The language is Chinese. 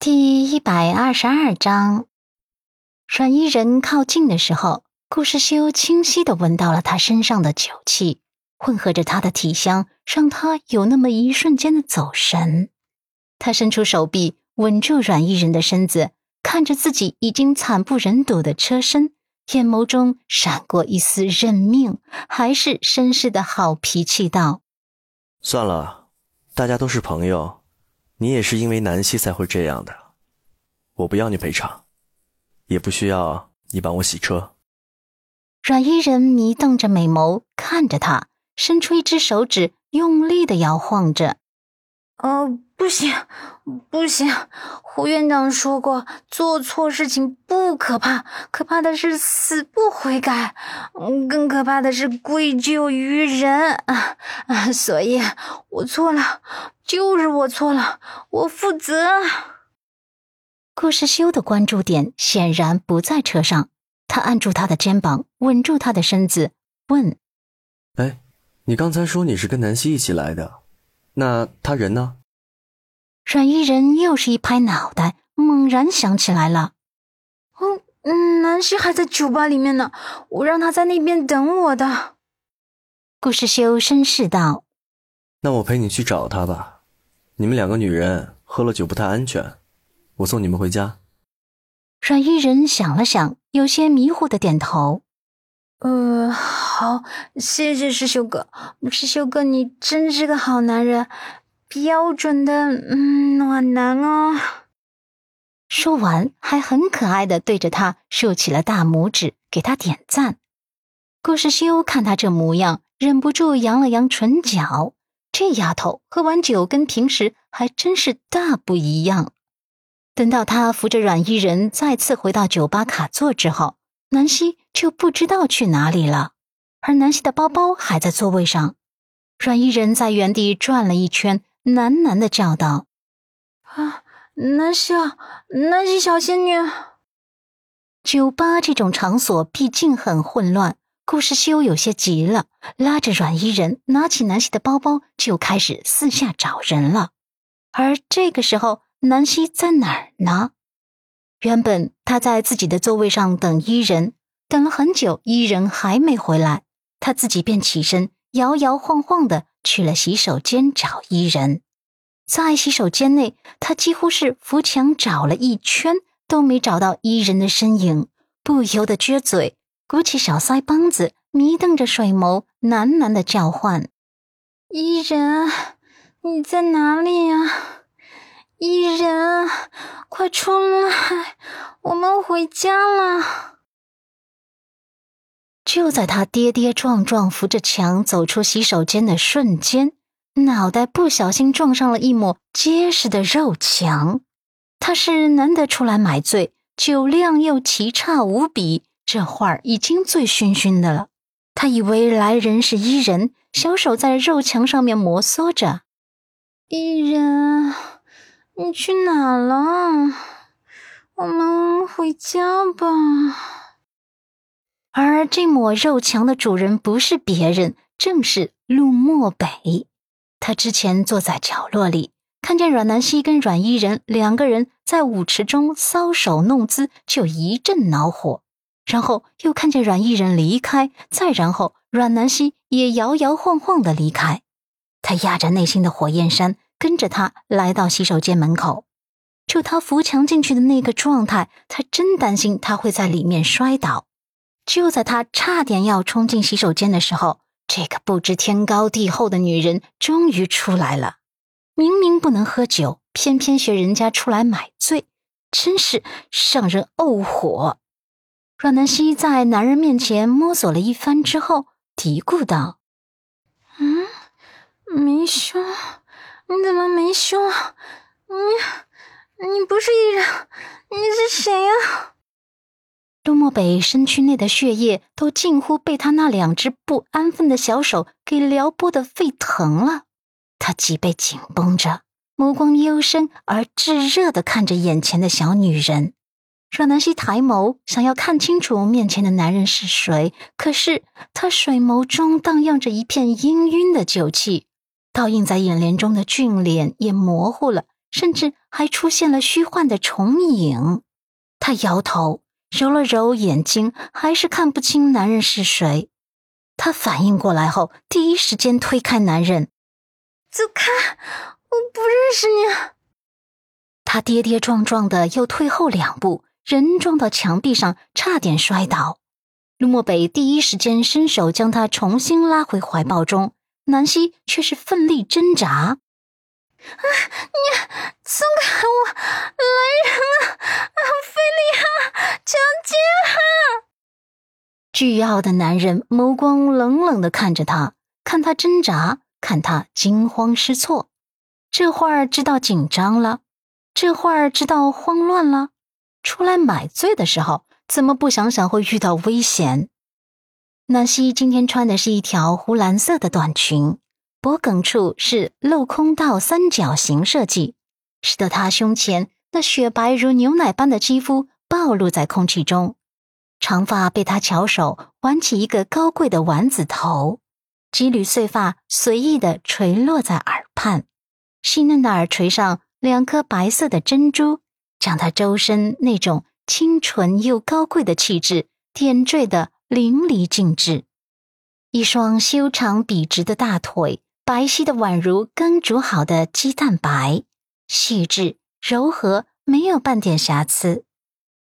第一百二十二章，阮伊人靠近的时候，顾世修清晰的闻到了他身上的酒气，混合着他的体香，让他有那么一瞬间的走神。他伸出手臂稳住阮伊人的身子，看着自己已经惨不忍睹的车身，眼眸中闪过一丝认命，还是绅士的好脾气道：“算了，大家都是朋友。”你也是因为南希才会这样的，我不要你赔偿，也不需要你帮我洗车。阮伊人迷瞪着美眸看着他，伸出一只手指，用力的摇晃着。哦，不行，不行！胡院长说过，做错事情不可怕，可怕的是死不悔改，嗯，更可怕的是归咎于人啊啊！所以，我错了，就是我错了，我负责。顾世修的关注点显然不在车上，他按住他的肩膀，稳住他的身子，问：“哎，你刚才说你是跟南希一起来的？”那他人呢？阮伊人又是一拍脑袋，猛然想起来了。哦，嗯，南希还在酒吧里面呢，我让他在那边等我的。顾世修绅士道：“那我陪你去找他吧。你们两个女人喝了酒不太安全，我送你们回家。”阮伊人想了想，有些迷糊的点头。呃，好，谢谢师修哥，师修哥，你真是个好男人，标准的嗯暖男哦。说完，还很可爱的对着他竖起了大拇指，给他点赞。顾世修看他这模样，忍不住扬了扬唇角。这丫头喝完酒跟平时还真是大不一样。等到他扶着阮伊人再次回到酒吧卡座之后。南希就不知道去哪里了，而南希的包包还在座位上。阮伊人在原地转了一圈，喃喃的叫道：“啊，南希啊，南希小仙女。”酒吧这种场所毕竟很混乱，顾世修有些急了，拉着阮伊人，拿起南希的包包就开始四下找人了。而这个时候，南希在哪儿呢？原本他在自己的座位上等伊人，等了很久，伊人还没回来，他自己便起身，摇摇晃晃的去了洗手间找伊人。在洗手间内，他几乎是扶墙找了一圈，都没找到伊人的身影，不由得撅嘴，鼓起小腮帮子，迷瞪着水眸，喃喃的叫唤：“伊人，你在哪里呀？”伊人，快出来！我们回家了。就在他跌跌撞撞扶着墙走出洗手间的瞬间，脑袋不小心撞上了一抹结实的肉墙。他是难得出来买醉，酒量又奇差无比，这会儿已经醉醺醺的了。他以为来人是伊人，小手在肉墙上面摩挲着。伊人。你去哪了？我们回家吧。而这抹肉墙的主人不是别人，正是陆漠北。他之前坐在角落里，看见阮南希跟阮伊人两个人在舞池中搔首弄姿，就一阵恼火。然后又看见阮伊人离开，再然后阮南希也摇摇晃晃的离开。他压着内心的火焰山。跟着他来到洗手间门口，就他扶墙进去的那个状态，他真担心他会在里面摔倒。就在他差点要冲进洗手间的时候，这个不知天高地厚的女人终于出来了。明明不能喝酒，偏偏学人家出来买醉，真是让人怄火。阮南希在男人面前摸索了一番之后，嘀咕道：“嗯，没胸。”你怎么没凶？你你不是艺人，你是谁呀？周漠北身躯内的血液都近乎被他那两只不安分的小手给撩拨的沸腾了，他脊背紧绷着，目光幽深而炙热的看着眼前的小女人。阮南希抬眸，想要看清楚面前的男人是谁，可是他水眸中荡漾着一片氤氲的酒气。倒映在眼帘中的俊脸也模糊了，甚至还出现了虚幻的重影。他摇头，揉了揉眼睛，还是看不清男人是谁。他反应过来后，第一时间推开男人：“走开，我不认识你。”他跌跌撞撞的又退后两步，人撞到墙壁上，差点摔倒。陆漠北第一时间伸手将他重新拉回怀抱中，南希却是奋力挣扎。啊！你松开我！来人啊！啊！巨傲的男人眸光冷冷的看着他，看他挣扎，看他惊慌失措。这会儿知道紧张了，这会儿知道慌乱了。出来买醉的时候。怎么不想想会遇到危险？南希今天穿的是一条湖蓝色的短裙，脖梗处是镂空到三角形设计，使得她胸前那雪白如牛奶般的肌肤暴露在空气中。长发被她巧手挽起一个高贵的丸子头，几缕碎发随意的垂落在耳畔，细嫩的耳垂上两颗白色的珍珠，将她周身那种。清纯又高贵的气质点缀的淋漓尽致，一双修长笔直的大腿，白皙的宛如刚煮好的鸡蛋白，细致柔和，没有半点瑕疵。